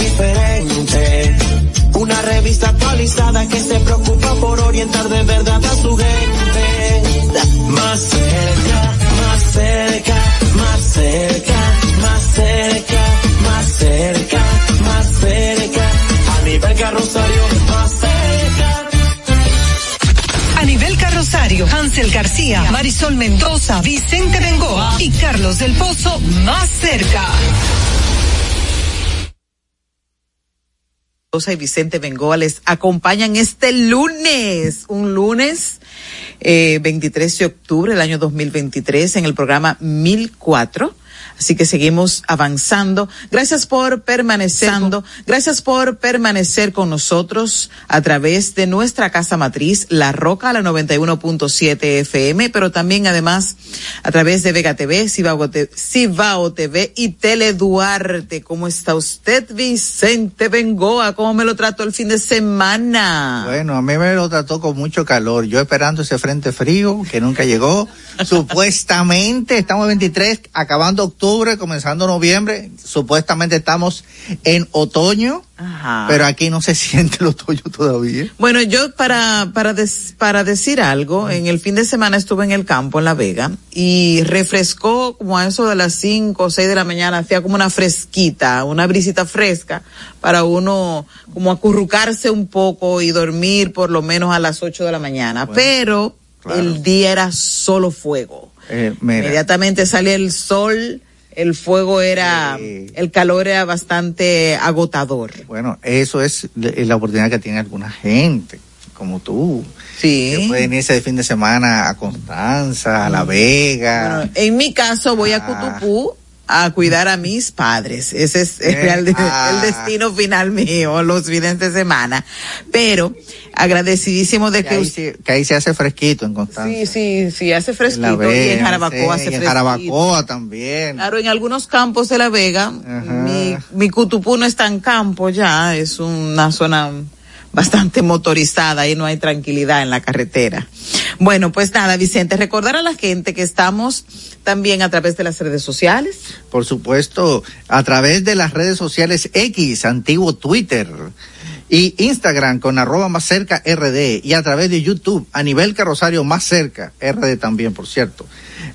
diferente. Una revista actualizada que se preocupa por orientar de verdad a su gente. Más cerca, más cerca, más cerca, más cerca, más cerca, más cerca. A nivel carrosario, más cerca. A nivel carrosario, Hansel García, Marisol Mendoza, Vicente Bengoa y Carlos del Pozo más cerca. Y Vicente Bengoa les acompañan este lunes, un lunes eh, 23 de octubre del año 2023 en el programa 1004 Así que seguimos avanzando. Gracias por permaneciendo, gracias por permanecer con nosotros a través de nuestra casa matriz, La Roca, la 91.7 FM, pero también además a través de Vega TV, Cibao TV, y Tele Duarte. ¿Cómo está usted, Vicente Bengoa? ¿Cómo me lo trató el fin de semana? Bueno, a mí me lo trató con mucho calor. Yo esperando ese frente frío que nunca llegó. Supuestamente estamos 23, acabando octubre comenzando noviembre. Supuestamente estamos en otoño, pero aquí no se siente el otoño todavía. Bueno, yo para, para, para decir algo, en el fin de semana estuve en el campo, en La Vega, y refrescó como a eso de las 5 o 6 de la mañana, hacía como una fresquita, una brisita fresca, para uno como acurrucarse un poco y dormir por lo menos a las 8 de la mañana. pero el día era solo fuego. Eh, Inmediatamente sale el sol el fuego era, el calor era bastante agotador. Bueno, eso es la oportunidad que tiene alguna gente, como tú. Sí. Que pueden irse de fin de semana a Constanza, a La Vega. en mi caso voy a ah. Cutupú a cuidar a mis padres. Ese es el, ah. destino final mío, los fines de semana. Pero agradecidísimo de que, que, ahí, se hace fresquito en Constanza. Sí, sí, sí, hace fresquito. y en Jarabacoa hace fresquito. En Jarabacoa también. Claro, en algunos campos de La Vega, mi, mi Cutupú no está en campo ya, es una zona bastante motorizada y no hay tranquilidad en la carretera. Bueno, pues nada, Vicente, recordar a la gente que estamos también a través de las redes sociales. Por supuesto, a través de las redes sociales X, antiguo Twitter y Instagram con arroba más cerca RD y a través de YouTube a nivel carrosario más cerca RD también, por cierto.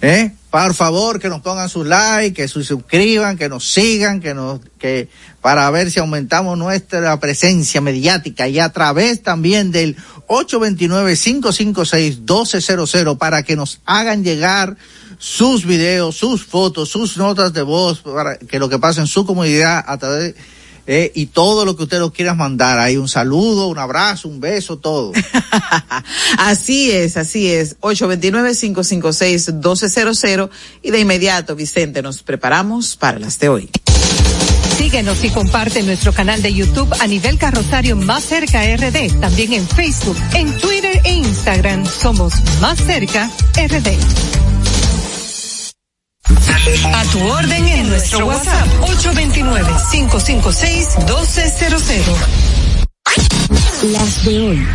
¿Eh? Por favor, que nos pongan su like, que se suscriban, que nos sigan, que nos, que, para ver si aumentamos nuestra presencia mediática y a través también del 829-556-1200 para que nos hagan llegar sus videos, sus fotos, sus notas de voz, para que lo que pasa en su comunidad a través eh, y todo lo que usted nos quiera mandar. Hay un saludo, un abrazo, un beso, todo. así es, así es. 829-556-1200 y de inmediato, Vicente, nos preparamos para las de hoy. Síguenos y comparte nuestro canal de YouTube a nivel carrosario Más Cerca RD. También en Facebook, en Twitter e Instagram somos Más Cerca RD. A tu orden en nuestro WhatsApp 829-556-1200. Las de hoy.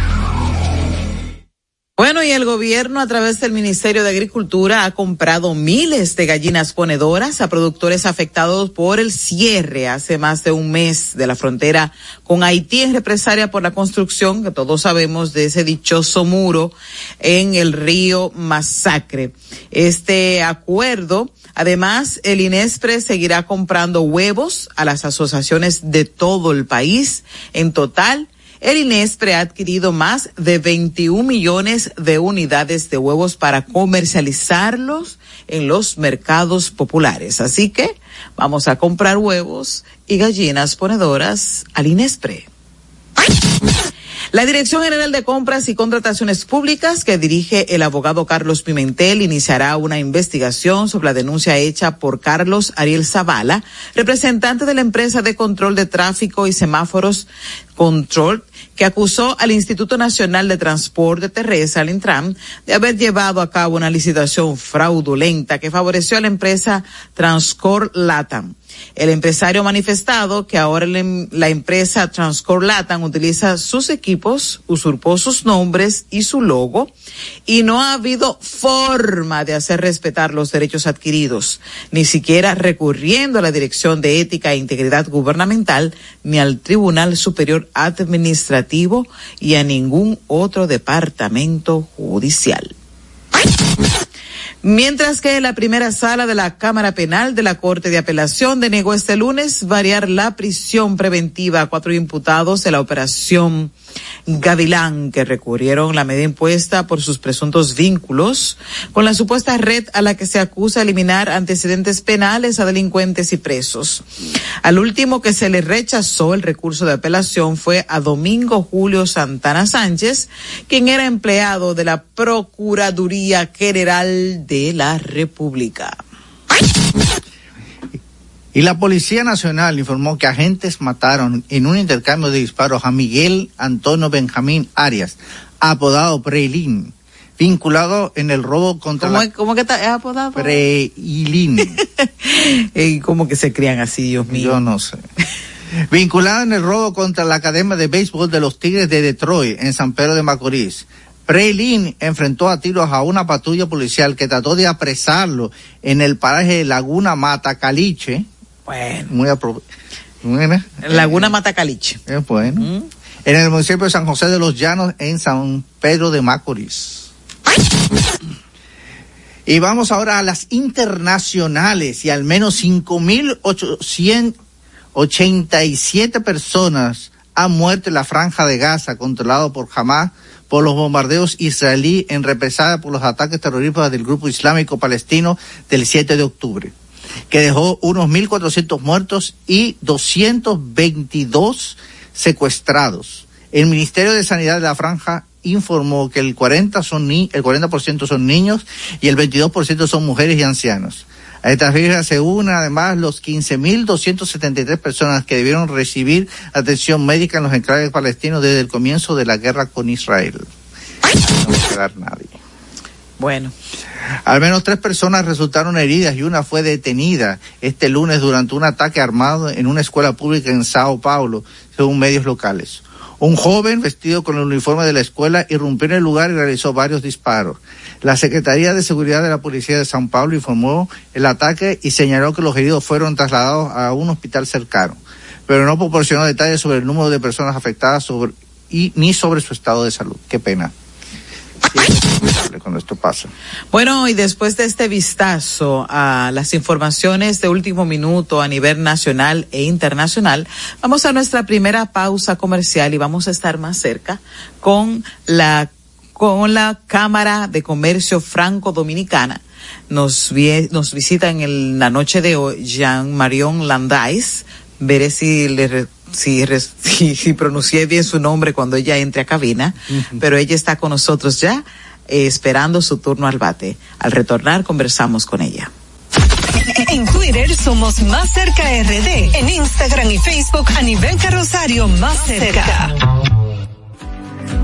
Bueno, y el gobierno a través del Ministerio de Agricultura ha comprado miles de gallinas ponedoras a productores afectados por el cierre hace más de un mes de la frontera con Haití en represalia por la construcción, que todos sabemos, de ese dichoso muro en el río Masacre. Este acuerdo Además, el INESPRE seguirá comprando huevos a las asociaciones de todo el país. En total, el INESPRE ha adquirido más de 21 millones de unidades de huevos para comercializarlos en los mercados populares. Así que vamos a comprar huevos y gallinas ponedoras al INESPRE. La Dirección General de Compras y Contrataciones Públicas, que dirige el abogado Carlos Pimentel, iniciará una investigación sobre la denuncia hecha por Carlos Ariel Zavala, representante de la empresa de control de tráfico y semáforos Control, que acusó al Instituto Nacional de Transporte Terrestre, al Intram, de haber llevado a cabo una licitación fraudulenta que favoreció a la empresa Transcor Latam. El empresario ha manifestado que ahora la empresa Transcor Latam utiliza sus equipos, usurpó sus nombres y su logo y no ha habido forma de hacer respetar los derechos adquiridos, ni siquiera recurriendo a la Dirección de Ética e Integridad Gubernamental ni al Tribunal Superior Administrativo y a ningún otro departamento judicial. Mientras que la primera sala de la Cámara Penal de la Corte de Apelación denegó este lunes variar la prisión preventiva a cuatro imputados de la operación Gavilán, que recurrieron la medida impuesta por sus presuntos vínculos con la supuesta red a la que se acusa eliminar antecedentes penales a delincuentes y presos. Al último que se le rechazó el recurso de apelación fue a Domingo Julio Santana Sánchez, quien era empleado de la Procuraduría General de la República. Y la Policía Nacional informó que agentes mataron en un intercambio de disparos a Miguel Antonio Benjamín Arias, apodado Preilín, vinculado en el robo contra ¿Cómo, la... ¿cómo que está es apodado? Preilín. ¿Y cómo que se crían así, Dios mío? Yo no sé. vinculado en el robo contra la Academia de Béisbol de los Tigres de Detroit, en San Pedro de Macorís. Preilín enfrentó a tiros a una patrulla policial que trató de apresarlo en el paraje de Laguna Mata Caliche, bueno. Muy Laguna Matacaliche. Es bueno. Mm. En el municipio de San José de los Llanos, en San Pedro de Macorís. Y vamos ahora a las internacionales y al menos 5.887 personas han muerto en la franja de Gaza controlado por Hamas por los bombardeos israelí en represalia por los ataques terroristas del grupo islámico palestino del 7 de octubre que dejó unos 1.400 muertos y 222 secuestrados. El Ministerio de Sanidad de la Franja informó que el 40 son ni, el 40% son niños y el 22% son mujeres y ancianos. A esta cifra se unen además los 15.273 personas que debieron recibir atención médica en los enclaves palestinos desde el comienzo de la guerra con Israel. Bueno. Al menos tres personas resultaron heridas y una fue detenida este lunes durante un ataque armado en una escuela pública en Sao Paulo, según medios locales. Un joven vestido con el uniforme de la escuela irrumpió en el lugar y realizó varios disparos. La Secretaría de Seguridad de la Policía de Sao Paulo informó el ataque y señaló que los heridos fueron trasladados a un hospital cercano, pero no proporcionó detalles sobre el número de personas afectadas y, ni sobre su estado de salud. Qué pena cuando esto pasa. Bueno, y después de este vistazo a las informaciones de último minuto a nivel nacional e internacional, vamos a nuestra primera pausa comercial y vamos a estar más cerca con la con la Cámara de Comercio Franco Dominicana. Nos, nos visita en la noche de hoy Jean Marion Landais. Veré si le si, si, pronuncié bien su nombre cuando ella entre a cabina, pero ella está con nosotros ya eh, esperando su turno al bate. Al retornar conversamos con ella. En Twitter somos Más Cerca RD, en Instagram y Facebook a nivel carrosario Más Cerca.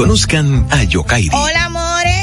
Conozcan a Yokairi.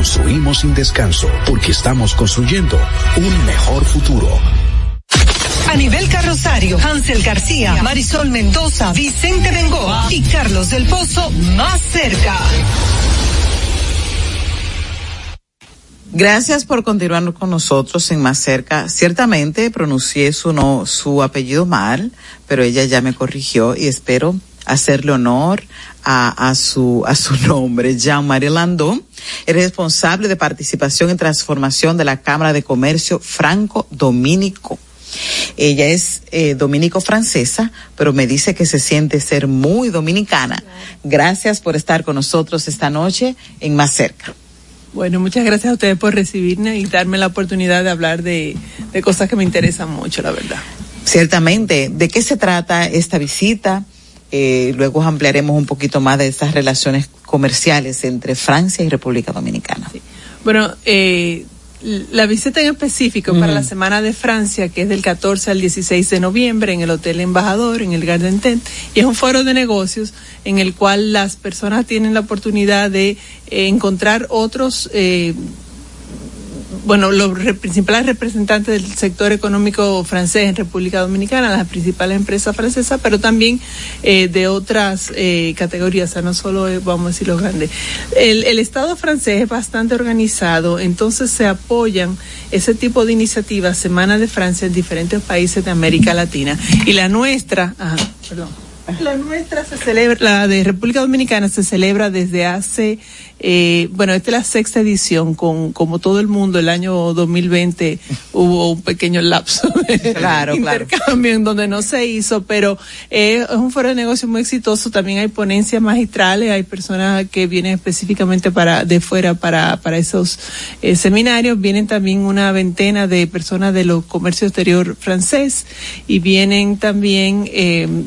construimos sin descanso porque estamos construyendo un mejor futuro. A nivel carrosario, Hansel García, Marisol Mendoza, Vicente Bengoa y Carlos del Pozo más cerca. Gracias por continuar con nosotros en Más Cerca. Ciertamente pronuncié su, no, su apellido mal, pero ella ya me corrigió y espero hacerle honor a, a, su, a su nombre. Jean-Marie Landon es responsable de participación en transformación de la Cámara de Comercio Franco-Dominico. Ella es eh, dominico-francesa, pero me dice que se siente ser muy dominicana. Gracias por estar con nosotros esta noche en Más Cerca. Bueno, muchas gracias a ustedes por recibirme y darme la oportunidad de hablar de, de cosas que me interesan mucho, la verdad. Ciertamente, ¿de qué se trata esta visita? Eh, luego ampliaremos un poquito más de estas relaciones comerciales entre Francia y República Dominicana. Sí. Bueno, eh, la visita en específico para la Semana de Francia, que es del 14 al 16 de noviembre en el Hotel Embajador, en el Garden Tent, y es un foro de negocios en el cual las personas tienen la oportunidad de eh, encontrar otros eh, bueno, los re principales representantes del sector económico francés en República Dominicana, las principales empresas francesas, pero también eh, de otras eh, categorías, o sea, no solo eh, vamos a decir los grandes. El, el, Estado francés es bastante organizado, entonces se apoyan ese tipo de iniciativas, Semana de Francia, en diferentes países de América Latina. Y la nuestra, ajá, perdón. La nuestra se celebra, la de República Dominicana se celebra desde hace eh, bueno, esta es la sexta edición, con como todo el mundo, el año 2020 hubo un pequeño lapso de claro, intercambio claro. en donde no se hizo, pero eh, es un foro de negocio muy exitoso. También hay ponencias magistrales, hay personas que vienen específicamente para de fuera para, para esos eh, seminarios. Vienen también una veintena de personas de los comercio exterior francés y vienen también,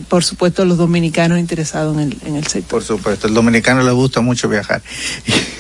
por supuesto, los dominicanos interesados en el, en el sector. Por supuesto, el dominicano le gusta mucho viajar.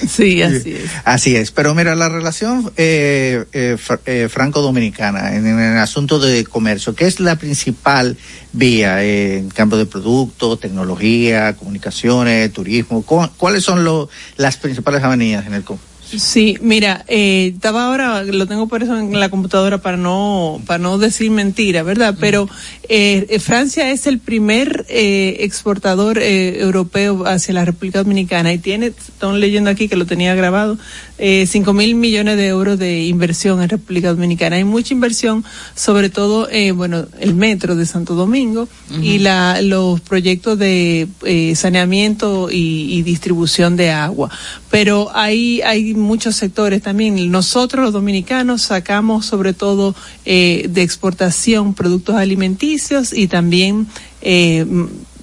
Sí, así es. Así es. Pero mira, la relación eh, eh, fr eh, franco-dominicana en, en, el asunto de comercio, que es la principal vía en campo de productos, tecnología, comunicaciones, turismo, ¿cuáles son lo, las principales avenidas en el comercio? Sí, mira, eh, estaba ahora, lo tengo por eso en la computadora para no, para no decir mentira, ¿verdad? Pero eh, Francia es el primer eh, exportador eh, europeo hacia la República Dominicana y tiene, están leyendo aquí que lo tenía grabado, eh, cinco mil millones de euros de inversión en República Dominicana. Hay mucha inversión, sobre todo, eh, bueno, el metro de Santo Domingo uh -huh. y la, los proyectos de eh, saneamiento y, y distribución de agua. Pero hay, hay muchos sectores también. Nosotros los dominicanos sacamos sobre todo eh, de exportación productos alimenticios y también eh,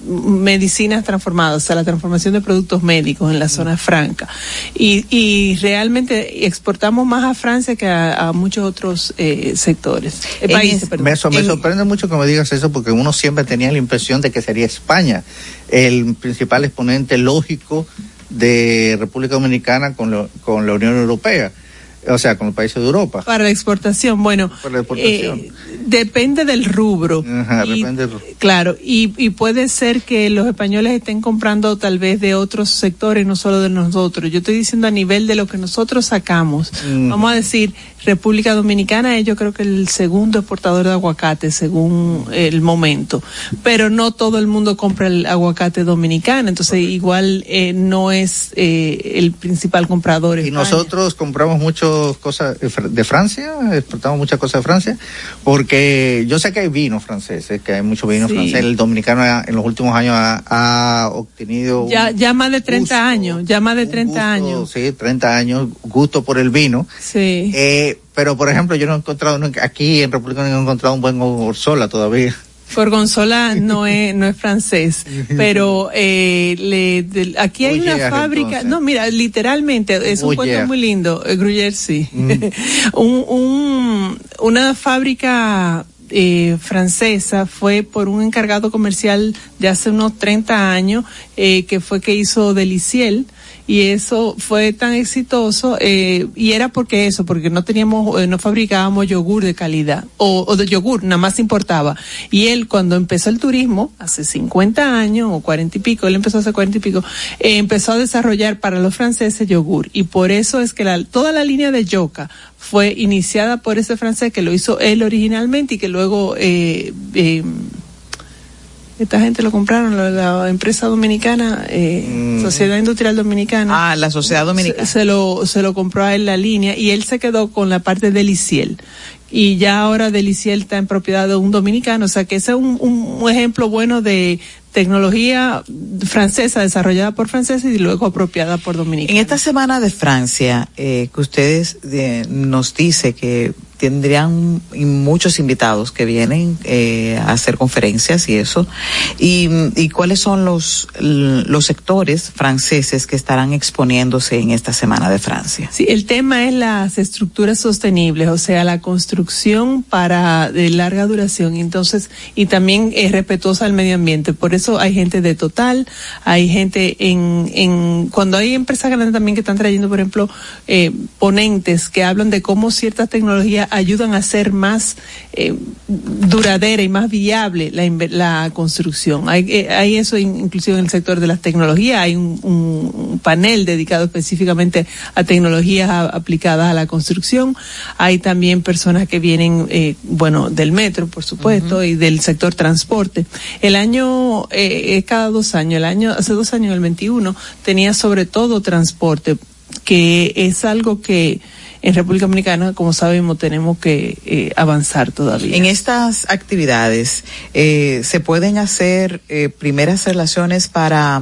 medicinas transformadas, o sea, la transformación de productos médicos en la zona franca. Y, y realmente exportamos más a Francia que a, a muchos otros eh, sectores. Eh, países, me sorprende mucho que me digas eso porque uno siempre tenía la impresión de que sería España el principal exponente lógico de República Dominicana con, lo, con la Unión Europea. O sea, con los países de Europa. Para la exportación, bueno, Para la exportación. eh, depende del rubro. Ajá, Y- depende del- Claro, y, y puede ser que los españoles estén comprando tal vez de otros sectores, no solo de nosotros. Yo estoy diciendo a nivel de lo que nosotros sacamos. Mm. Vamos a decir, República Dominicana es yo creo que el segundo exportador de aguacate según el momento. Pero no todo el mundo compra el aguacate dominicano, entonces igual eh, no es eh, el principal comprador. Y España. nosotros compramos muchas cosas de Fr- de Francia, exportamos muchas cosas de Francia, porque yo sé que hay vino francés, que hay mucho vino Sí. francés. El dominicano ha- en los últimos años ha, ha obtenido Ya, ya más de 30 gusto, años, ya más de un 30 gusto, años. Sí, 30 años, gusto por el vino. Sí. Eh, pero, por ejemplo, yo no he encontrado, aquí en República no he encontrado un buen Orsola todavía. Gorgonzola no es no es francés, pero eh, le- aquí hay una fábrica. entonces. No, mira, literalmente es un cuento muy lindo. Eh, Gruyère sí, Mm. un, un- una fábrica eh, francesa fue por un encargado comercial de hace unos 30 años eh, que fue que hizo Deliciel y eso fue tan exitoso eh, y era porque eso, porque no teníamos, eh, no fabricábamos yogur de calidad o, o de yogur, nada más importaba. Y él cuando empezó el turismo, hace 50 años o 40 y pico, él empezó hace 40 y pico, eh, empezó a desarrollar para los franceses yogur y por eso es que la, toda la línea de Yoka fue iniciada por ese francés que lo hizo él originalmente y que luego eh, eh, esta gente lo compraron, la, la empresa dominicana, eh, Sociedad Industrial Dominicana. Ah, la Sociedad Dominicana. Se, se lo, se lo compró a él la línea y él se quedó con la parte de Liciel. Y ya ahora Deliciel está en propiedad de un dominicano, o sea que ese es un, un, un ejemplo bueno de tecnología francesa desarrollada por franceses y luego apropiada por dominicanos. En esta semana de Francia, eh, que ustedes eh, nos dice que tendrían muchos invitados que vienen eh, a hacer conferencias y eso. Y, y cuáles son los, los sectores franceses que estarán exponiéndose en esta semana de Francia. Sí, el tema es las estructuras sostenibles, o sea, la construcción para de larga duración, entonces, y también es respetuosa al medio ambiente. Por eso hay gente de Total, hay gente en, en cuando hay empresas grandes también que están trayendo, por ejemplo, eh, ponentes que hablan de cómo ciertas tecnologías ayudan a ser más eh, duradera y más viable la, la construcción. Hay, eh, hay eso in, inclusive en el sector de las tecnologías, hay un, un, panel dedicado específicamente a tecnologías a, aplicadas a la construcción. Hay también personas que vienen, eh, bueno, del metro, por supuesto, uh -huh. y del sector transporte. El año, eh, cada dos años, el año, hace dos años, el 21, tenía sobre todo transporte, que es algo que, en República Dominicana, como sabemos, tenemos que eh, avanzar todavía. En estas actividades eh, se pueden hacer eh, primeras relaciones para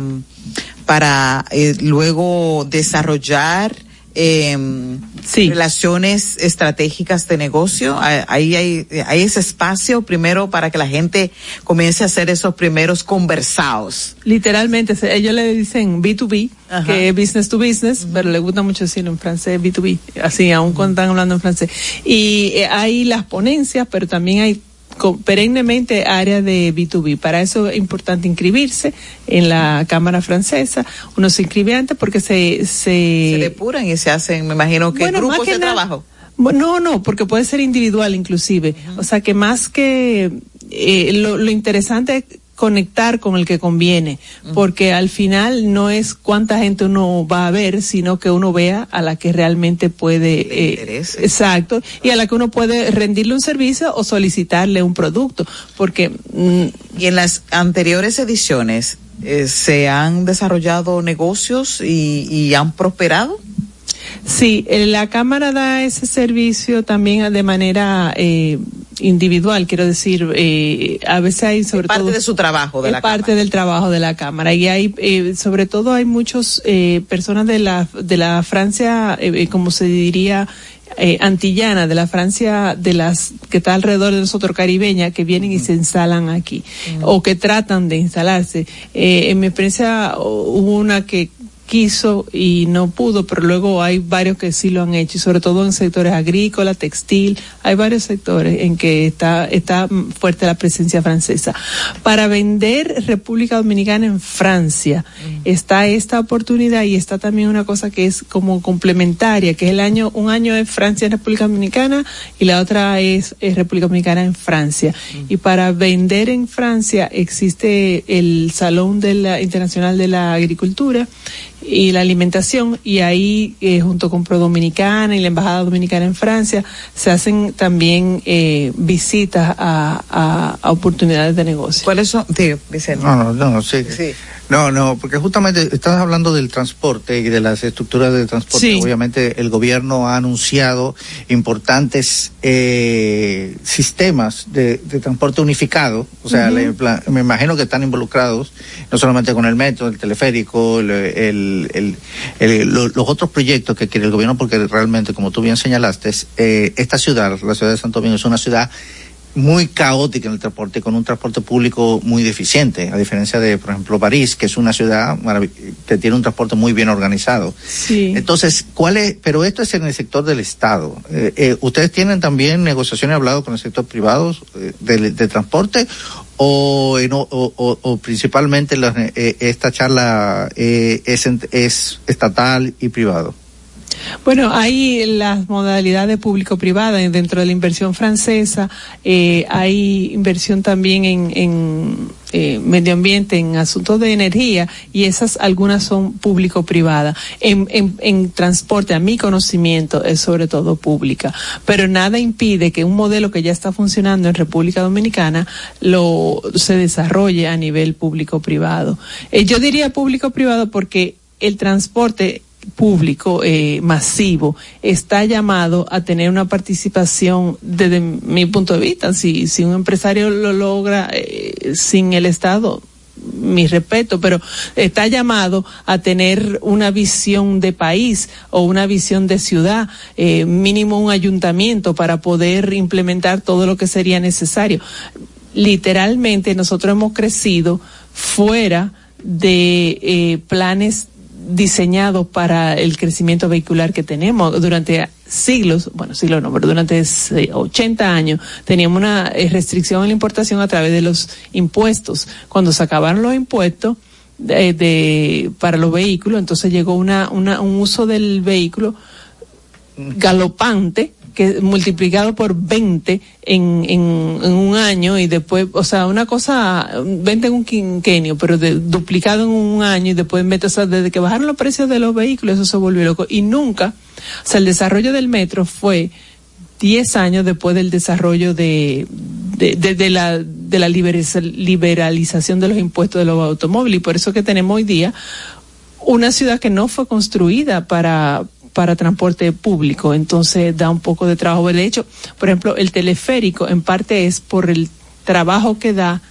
para eh, luego desarrollar eh, sí. relaciones estratégicas de negocio. Ahí hay, hay ese espacio primero para que la gente comience a hacer esos primeros conversados. Literalmente, ellos le dicen B2B, Ajá. que es business to business, uh -huh. pero le gusta mucho decirlo en francés B2B, así, aún cuando están hablando en francés. Y eh, hay las ponencias, pero también hay perennemente área de B2B. Para eso es importante inscribirse en la Cámara Francesa. Uno se inscribe antes porque se... Se, se depuran y se hacen, me imagino, que bueno, grupos que de trabajo. No, no, porque puede ser individual inclusive. Uh -huh. O sea que más que eh, lo, lo interesante es conectar con el que conviene, porque al final no es cuánta gente uno va a ver, sino que uno vea a la que realmente puede, eh, exacto, y a la que uno puede rendirle un servicio o solicitarle un producto, porque mm, y en las anteriores ediciones eh, se han desarrollado negocios y, y han prosperado. Sí, la Cámara da ese servicio también de manera eh, individual, quiero decir, eh, a veces hay sobre es parte todo de su trabajo de es la parte cámara. del trabajo de la cámara. Y hay eh, sobre todo hay muchos eh, personas de la de la Francia eh, como se diría eh, antillana de la Francia de las que está alrededor de nosotros caribeña que vienen y se instalan aquí o que tratan de instalarse. Eh, en mi experiencia hubo una que quiso y no pudo, pero luego hay varios que sí lo han hecho, y sobre todo en sectores agrícola, textil, hay varios sectores en que está, está fuerte la presencia francesa. Para vender República Dominicana en Francia, está esta oportunidad y está también una cosa que es como complementaria, que es el año, un año es Francia en República Dominicana y la otra es, República Dominicana en Francia. Y para vender en Francia existe el Salón de la, Internacional de la Agricultura y la alimentación y ahí eh, junto con Pro Dominicana y la Embajada Dominicana en Francia se hacen también eh, visitas a, a, oportunidades de negocio. ¿Cuáles son? Tío, Vicente. No, no, no, sí. sí. No, no, porque justamente estás hablando del transporte y de las estructuras de transporte. Obviamente el gobierno ha anunciado importantes eh, sistemas de, transporte unificado. O sea, me imagino que están involucrados no solamente con el metro, el teleférico, el, los otros proyectos que quiere el gobierno, porque realmente, como tú bien señalaste, eh, esta ciudad, la ciudad de Santo Domingo, es una ciudad muy caótica en el transporte, con un transporte público muy deficiente, a diferencia de, por ejemplo, París, que es una ciudad que tiene un transporte muy bien organizado. Sí. Entonces, ¿cuál es? Pero esto es en el sector del Estado. Eh, eh, ¿Ustedes tienen también negociaciones hablado con el sector privado eh, de, transporte o, o, principalmente esta charla es, es estatal y privado? Bueno, hay las modalidades público-privada dentro de la inversión francesa, eh, hay inversión también en, eh, medio ambiente, en asuntos de energía, y esas algunas son público-privada. En, en, transporte, a mi conocimiento, es sobre todo pública. Pero nada impide que un modelo que ya está funcionando en República Dominicana lo se desarrolle a nivel público-privado. Eh, yo diría público-privado porque el transporte público eh, masivo está llamado a tener una participación desde mi punto de vista si si un empresario lo logra eh, sin el estado mi respeto, pero está llamado a tener una visión de país o una visión de ciudad, eh, mínimo un ayuntamiento para poder implementar todo lo que sería necesario. Literalmente nosotros hemos crecido fuera de eh, planes diseñado para el crecimiento vehicular que tenemos durante siglos, bueno, siglos no, pero durante 80 años teníamos una eh, restricción en la importación a través de los impuestos. Cuando se acabaron los impuestos de, para los vehículos, entonces llegó una, una, un uso del vehículo galopante que multiplicado por 20 en, en, un año y después, o sea, una cosa, 20 en un quinquenio, pero duplicado en un año y después, o sea, desde que bajaron los precios de los vehículos, eso se volvió loco. Y nunca, o sea, el desarrollo del metro fue 10 años después del desarrollo de, de, de, la, de la liberalización de los impuestos de los automóviles. Y por eso que tenemos hoy día una ciudad que no fue construida para, para transporte público, entonces da un poco de trabajo. De hecho, por ejemplo, el teleférico en parte es por el trabajo que da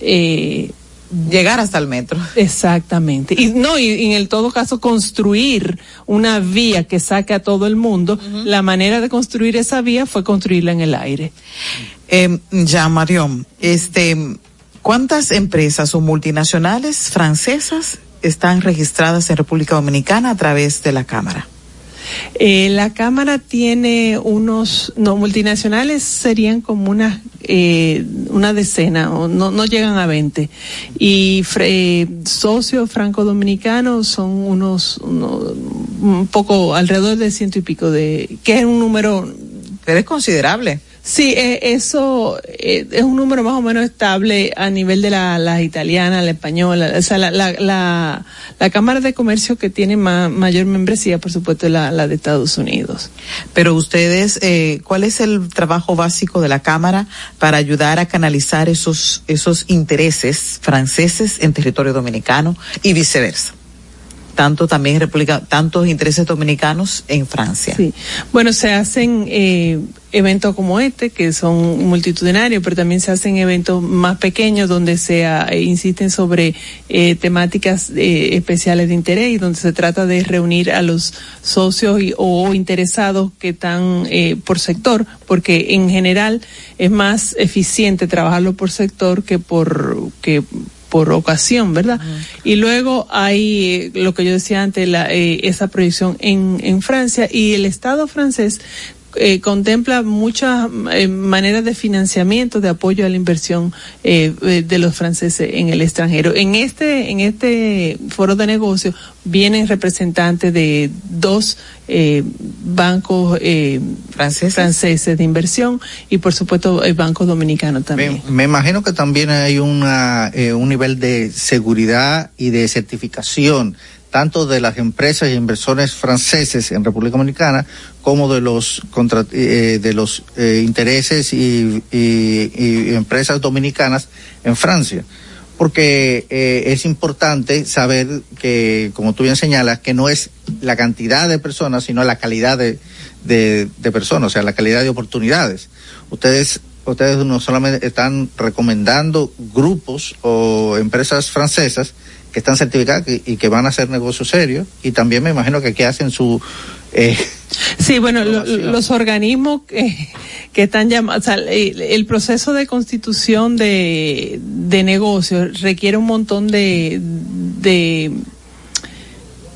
eh, llegar hasta el metro. Exactamente. Y no, y, en el todo caso construir una vía que saque a todo el mundo, la manera de construir esa vía fue construirla en el aire. Eh, ya, Marión, este, ¿cuántas empresas o multinacionales francesas están registradas en República Dominicana a través de la Cámara? Eh, la Cámara tiene unos, no, multinacionales serían como una, eh, una decena, o no, no llegan a 20. Y eh, socios franco-dominicanos son unos, un poco alrededor de ciento y pico de, que es un número. Pero es considerable. Sí, eh, eso eh, es un número más o menos estable a nivel de la, la italiana, la española, o sea, la, la, la, la Cámara de Comercio que tiene mayor membresía, por supuesto, es la, la de Estados Unidos. Pero ustedes, eh, ¿cuál es el trabajo básico de la Cámara para ayudar a canalizar esos, esos intereses franceses en territorio dominicano y viceversa? Tanto también República, tantos intereses dominicanos en Francia. Sí. Bueno, se hacen eh, eventos como este, que son multitudinarios, pero también se hacen eventos más pequeños donde se eh, insisten sobre eh, temáticas eh, especiales de interés y donde se trata de reunir a los socios y, o interesados que están eh, por sector, porque en general es más eficiente trabajarlo por sector que por que por ocasión, ¿verdad? Y luego hay eh, lo que yo decía antes, la, eh, esa proyección en, en Francia y el Estado francés eh, contempla muchas eh, maneras de financiamiento, de apoyo a la inversión eh, eh, de los franceses en el extranjero. En este, en este foro de negocios vienen representantes de dos eh, bancos eh, ¿Franceses? franceses de inversión y por supuesto el Banco Dominicano también. Me, me imagino que también hay una, eh, un nivel de seguridad y de certificación tanto de las empresas y inversores franceses en República Dominicana como de los contra, eh, de los eh, intereses y, y, empresas dominicanas en Francia. Porque eh, es importante saber que como tú bien señalas que no es la cantidad de personas sino la calidad de, de, personas o sea la calidad de oportunidades. Ustedes ustedes no solamente están recomendando grupos o empresas francesas que están certificadas y, y que van a hacer negocios serios y también me imagino que aquí hacen su eh, Sí, bueno, lo, los organismos que, que están llamados, o sea, el, el, proceso de constitución de, de negocios requiere un montón de, de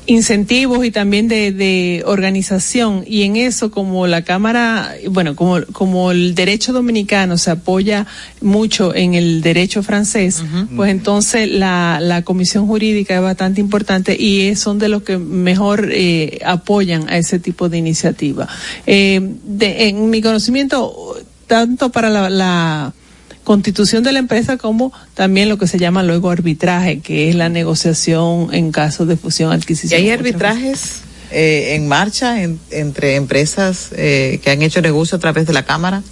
incentivos y también de, de, organización y en eso como la cámara bueno como como el derecho dominicano se apoya mucho en el derecho francés uh -huh. pues entonces la, la comisión jurídica es bastante importante y son de los que mejor eh, apoyan a ese tipo de iniciativa eh, de, en mi conocimiento tanto para la, la constitución de la empresa como también lo que se llama luego arbitraje, que es la negociación en caso de fusión adquisición. ¿Y hay arbitrajes eh, en marcha en, entre empresas eh, que han hecho negocio a través de la Cámara?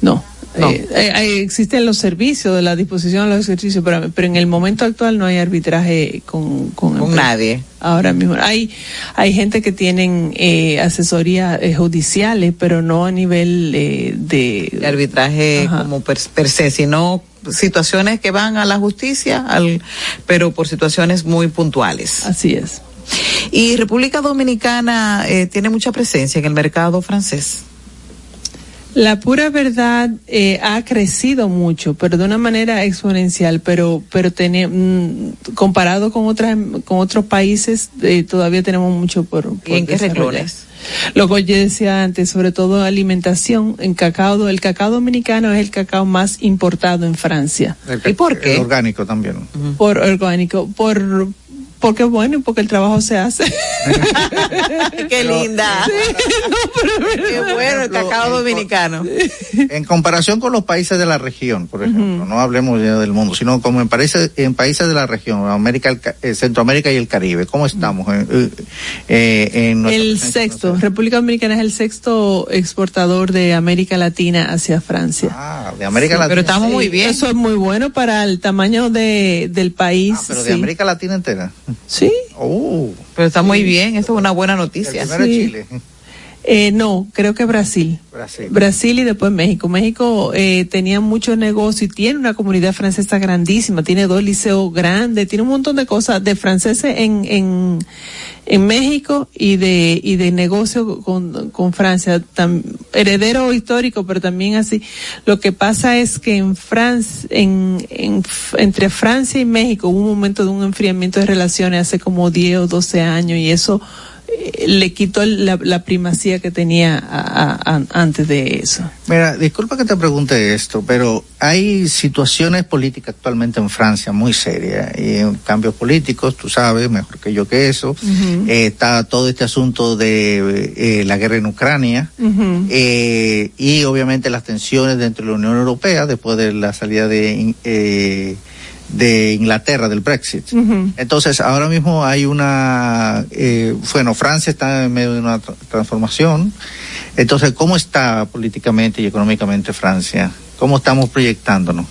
No. No. Eh, eh, existen los servicios de la disposición de los ejercicios, pero, pero, en el momento actual no hay arbitraje con, con, con nadie. Ahora mismo hay hay gente que tienen eh, asesorías judiciales, pero no a nivel de, de arbitraje Ajá. como per, per se, sino situaciones que van a la justicia, al, pero por situaciones muy puntuales. Así es. Y República Dominicana eh, tiene mucha presencia en el mercado francés. La pura verdad eh, ha crecido mucho, pero de una manera exponencial, pero pero tiene, mmm, comparado con otras con otros países eh, todavía tenemos mucho por, por ¿Y en qué renglones? Lo que yo decía antes, sobre todo alimentación, en cacao, el cacao dominicano es el cacao más importado en Francia. El, ¿Y por qué? El orgánico también. Uh -huh. Por orgánico, por porque bueno, porque el trabajo se hace. Qué linda. Sí, no, pero, Qué bueno el cacao dominicano. En comparación con los países de la región, por ejemplo, uh -huh. no hablemos ya del mundo, sino como en países, en países de la región, América, el, eh, Centroamérica y el Caribe, ¿cómo estamos? Uh -huh. eh, en el sexto, República Dominicana es el sexto exportador de América Latina hacia Francia. Ah, de América sí, Latina. Pero estamos muy bien. Eso es muy bueno para el tamaño de, del país. Ah, pero de América Latina entera. Sí. Oh. Pero está muy bien, eso es una buena noticia. El primero sí. Chile. Eh, no, creo que Brasil. Brasil. Brasil y después México. México eh, tenía muchos negocios y tiene una comunidad francesa grandísima, tiene dos liceos grandes, tiene un montón de cosas de franceses en, en, en México y de, y de negocio con, con Francia. Tam, heredero histórico, pero también así. Lo que pasa es que en Francia, en, en, entre Francia y México hubo un momento de un enfriamiento de relaciones hace como 10 o 12 años y eso le quitó la, la, primacía que tenía a, a, antes de eso. Mira, disculpa que te pregunte esto, pero hay situaciones políticas actualmente en Francia muy serias y cambios políticos, tú sabes mejor que yo que eso. Uh -huh. eh, está todo este asunto de eh, la guerra en Ucrania uh -huh. eh, y obviamente las tensiones dentro de la Unión Europea después de la salida de eh, de Inglaterra, del Brexit. Uh -huh. Entonces, ahora mismo hay una, eh, bueno, Francia está en medio de una tra transformación. Entonces, ¿cómo está políticamente y económicamente Francia? ¿Cómo estamos proyectándonos?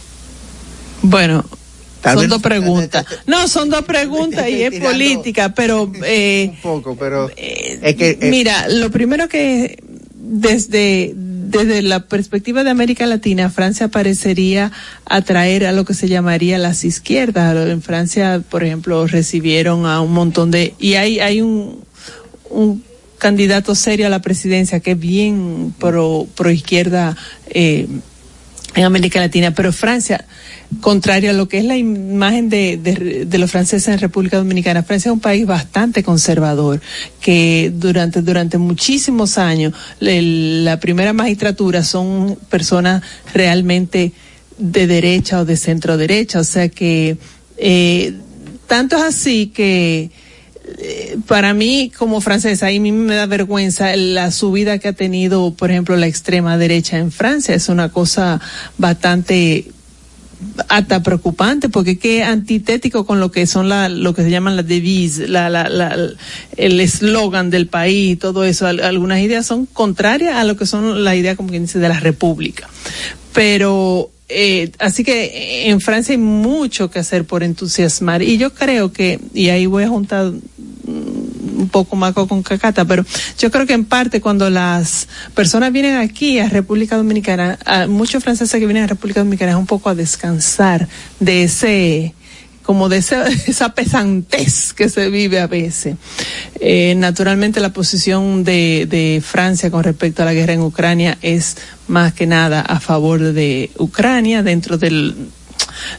Bueno, Tal son dos preguntas. No, son dos preguntas y es política, pero... Eh, un poco, pero... Eh, es que, eh, mira, lo primero que desde desde la perspectiva de América Latina, Francia parecería atraer a lo que se llamaría las izquierdas. En Francia, por ejemplo, recibieron a un montón de y hay hay un un candidato serio a la presidencia que es bien pro pro izquierda eh, en América Latina, pero Francia, contrario a lo que es la imagen de, los franceses en República Dominicana, Francia es un país bastante conservador, que durante, durante muchísimos años la primera magistratura son personas realmente de derecha o de centro derecha, o sea que eh, tanto es así que para mí como francesa, a mí me da vergüenza la subida que ha tenido, por ejemplo, la extrema derecha en Francia. Es una cosa bastante hasta preocupante porque qué antitético con lo que son la, lo que se llaman las devises, la, la, la, el eslogan del país, todo eso. Algunas ideas son contrarias a lo que son la idea, como quien dice, de la república. Pero eh, así que en Francia hay mucho que hacer por entusiasmar. Y yo creo que, y ahí voy a juntar un poco más con cacata, pero yo creo que en parte cuando las personas vienen aquí a República Dominicana, muchos franceses que vienen a República Dominicana es un poco a descansar de ese como de esa, esa pesantez que se vive a veces. Eh, naturalmente la posición de, de Francia con respecto a la guerra en Ucrania es más que nada a favor de Ucrania dentro del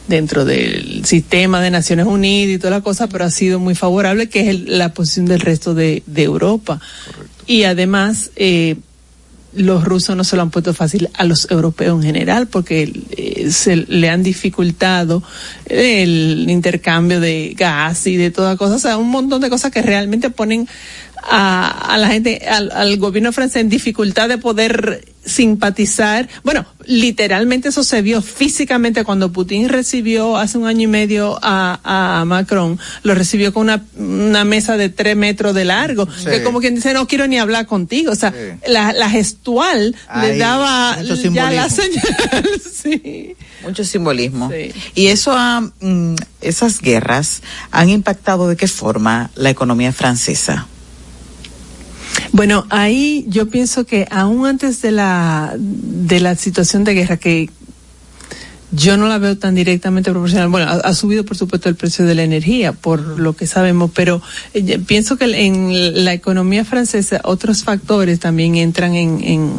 dentro del sistema de Naciones Unidas y toda la cosa, pero ha sido muy favorable, que es el, la posición del resto de, de Europa. Correcto. Y además, eh, los rusos no se lo han puesto fácil a los europeos en general porque eh, se le han dificultado el intercambio de gas y de todas cosas, o sea, un montón de cosas que realmente ponen a, a la gente, al, al, gobierno francés en dificultad de poder simpatizar. Bueno, literalmente eso se vio físicamente cuando Putin recibió hace un año y medio a, a Macron, lo recibió con una, una mesa de tres metros de largo, sí. que como quien dice, no quiero ni hablar contigo. O sea, sí. la, la, gestual Ay, le daba ya la señal. sí. Mucho simbolismo. Sí. Y eso ha, mm, esas guerras han impactado de qué forma la economía francesa. Bueno, ahí yo pienso que aún antes de la de la situación de guerra que yo no la veo tan directamente proporcional. Bueno, ha, subido por supuesto el precio de la energía, por lo que sabemos, pero eh, pienso que en la economía francesa otros factores también entran en, en,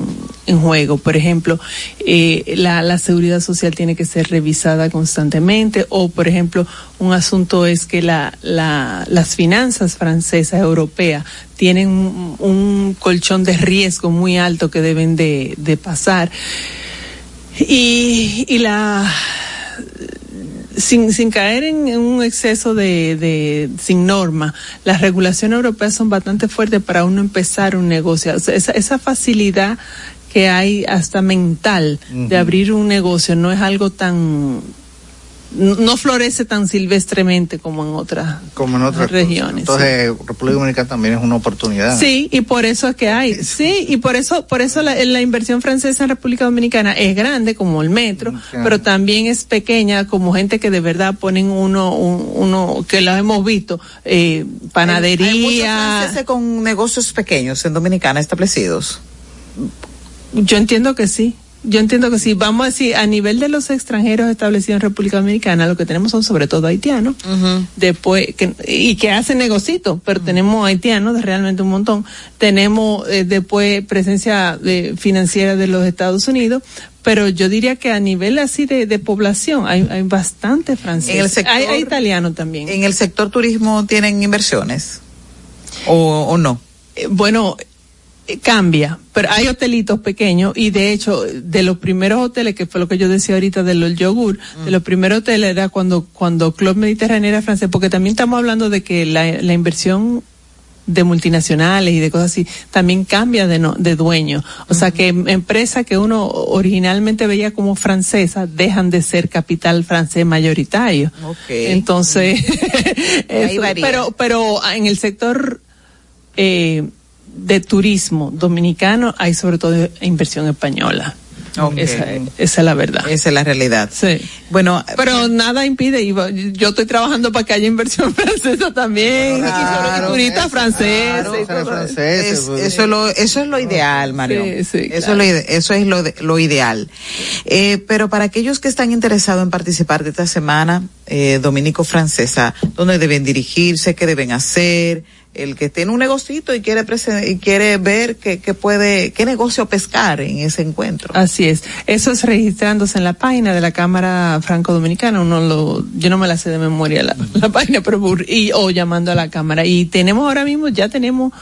en juego. Por ejemplo, eh, la, la, seguridad social tiene que ser revisada constantemente o, por ejemplo, un asunto es que la, la, las finanzas francesas, europeas, tienen un, un, colchón de riesgo muy alto que deben de, de pasar. Y, y la sin, sin caer en, en un exceso de, de, sin norma, las regulaciones europeas son bastante fuertes para uno empezar un negocio. O sea, esa, esa facilidad que hay hasta mental uh -huh. de abrir un negocio no es algo tan no florece tan silvestremente como en otras como en otras regiones. Entonces, sí. República Dominicana también es una oportunidad. Sí, y por eso es que hay. Sí, y por eso por eso la, la inversión francesa en República Dominicana es grande como el metro, sí. pero también es pequeña como gente que de verdad ponen uno un, uno que lo hemos visto eh, panadería. Hay, hay muchos franceses con negocios pequeños en Dominicana establecidos. Yo entiendo que sí. Yo entiendo que sí. Vamos a decir, a nivel de los extranjeros establecidos en República Dominicana, lo que tenemos son sobre todo haitianos, uh -huh. después, que, y que hacen negocitos, pero uh -huh. tenemos haitianos, realmente un montón. Tenemos eh, después presencia de, financiera de los Estados Unidos, pero yo diría que a nivel así de, de población hay, hay bastante francés. Hay, hay italiano también. ¿En el sector turismo tienen inversiones? ¿O, o no? Eh, bueno, cambia, pero hay hotelitos pequeños y de hecho de los primeros hoteles, que fue lo que yo decía ahorita de los yogur, mm. de los primeros hoteles era cuando cuando Club Mediterráneo era francés, porque también estamos hablando de que la, la inversión de multinacionales y de cosas así también cambia de, no, de dueño. O sea que empresas que uno originalmente veía como francesas dejan de ser capital francés mayoritario. Okay. Entonces, eso, pero, pero en el sector eh, de turismo dominicano hay sobre todo inversión española. Okay. Esa, esa, es la verdad. Esa es la realidad. Sí. Bueno, pero eh, nada impide, y yo estoy trabajando para que haya inversión francesa también, claro, turistas franceses. Claro, eso, es lo, eso es lo ideal, Mario. Sí, sí, eso, claro. es lo, eso es lo, lo ideal. Eh, pero para aquellos que están interesados en participar de esta semana eh, dominico-francesa, ¿dónde deben dirigirse? ¿Qué deben hacer? El que tiene un negocito y quiere y quiere ver qué, puede, qué negocio pescar en ese encuentro. Así es. Eso es registrándose en la página de la Cámara Franco-Dominicana. Uno lo, yo no me la sé de memoria la, la página, pero y, o llamando a la Cámara. Y tenemos ahora mismo, ya tenemos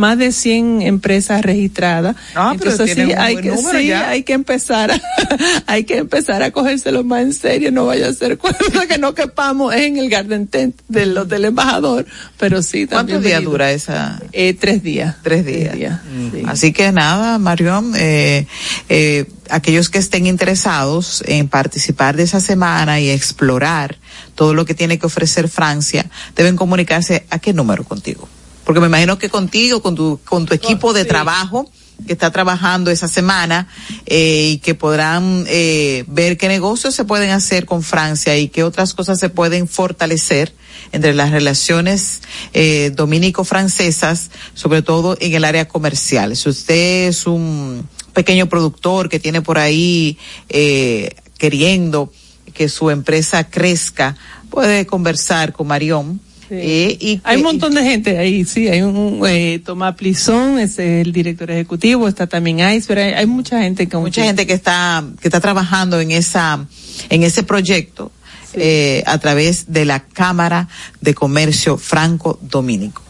más de 100 empresas registradas. Ah, Entonces sí, hay que, sí hay que empezar, a, hay que empezar a cogérselo más en serio, no vaya a ser cosa que no quepamos en el Garden Tent del Hotel Embajador, pero sí. ¿Cuántos días dura esa? Eh, tres días. Tres días. Así que nada, Marión, eh, eh, aquellos que estén interesados en participar de esa semana y explorar todo lo que tiene que ofrecer Francia, deben comunicarse a qué número contigo. Porque me imagino que contigo, con tu, con tu equipo de trabajo, que está trabajando esa semana eh, y que podrán eh, ver qué negocios se pueden hacer con Francia y qué otras cosas se pueden fortalecer entre las relaciones eh, dominico-francesas, sobre todo en el área comercial. Si usted es un pequeño productor que tiene por ahí eh, queriendo que su empresa crezca, puede conversar con Marión eh, hay un montón de gente ahí, sí, hay un eh, Tomás Plizón, es el director ejecutivo, está también Ice, hay, hay mucha gente que mucha gente que está que está trabajando en esa en ese proyecto eh, a través de la Cámara de Comercio Franco Dominico.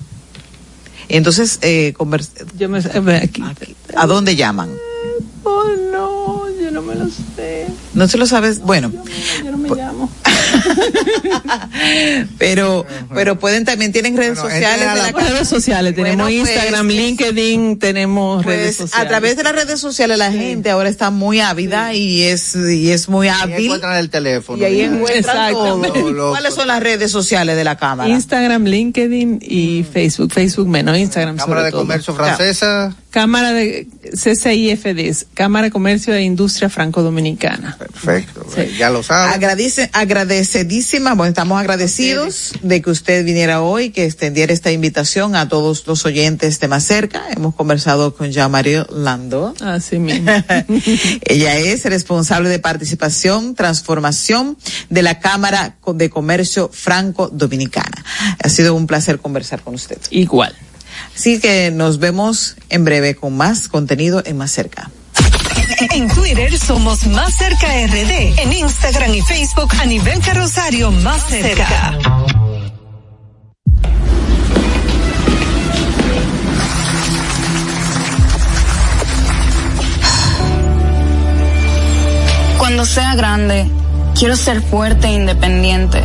Entonces, eh, yo me, aquí, ¿a dónde llaman? Oh, no, yo no me lo sé. ¿No se lo sabes? Bueno. Yo no me, llamo. pero, pero pueden también, tienen redes sociales. De redes sociales, tenemos pues, Instagram, LinkedIn, tenemos pues, redes sociales. A través de las redes sociales la gente ahora está muy ávida y es, y es muy hábil. Y encuentran el teléfono. Y ahí encuentran todo. ¿Cuáles son las redes sociales de la Cámara? Instagram, LinkedIn y Facebook. Facebook menos, Instagram Cámara de Comercio Francesa. Cámara de CCIFDs, Cámara de Comercio e Industria Franco-Dominicana. Perfecto, ya lo saben. Agradece, agradecedísima, bueno, estamos agradecidos de que usted viniera hoy, que extendiera esta invitación a todos los oyentes de más cerca. Hemos conversado con ya Mario Lando. Así mismo. Ella es responsable de participación, transformación de la Cámara de Comercio Franco-Dominicana. Ha sido un placer conversar con usted. Igual. Así que nos vemos en breve con más contenido en Más Cerca. En Twitter somos Más Cerca RD. En Instagram y Facebook a nivel carrosario Más Cerca. Cuando sea grande, quiero ser fuerte e independiente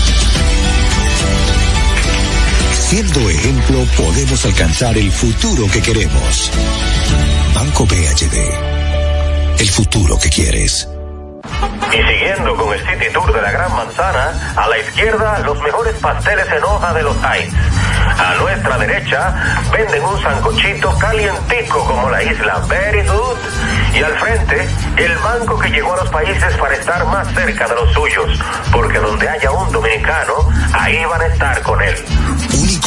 Siendo ejemplo, podemos alcanzar el futuro que queremos. Banco BHD. El futuro que quieres. Y siguiendo con el City Tour de la Gran Manzana, a la izquierda los mejores pasteles en hoja de los Heights. A nuestra derecha venden un sancochito calientico como la isla Very Good. Y al frente, el banco que llegó a los países para estar más cerca de los suyos. Porque donde haya un dominicano, ahí van a estar con él.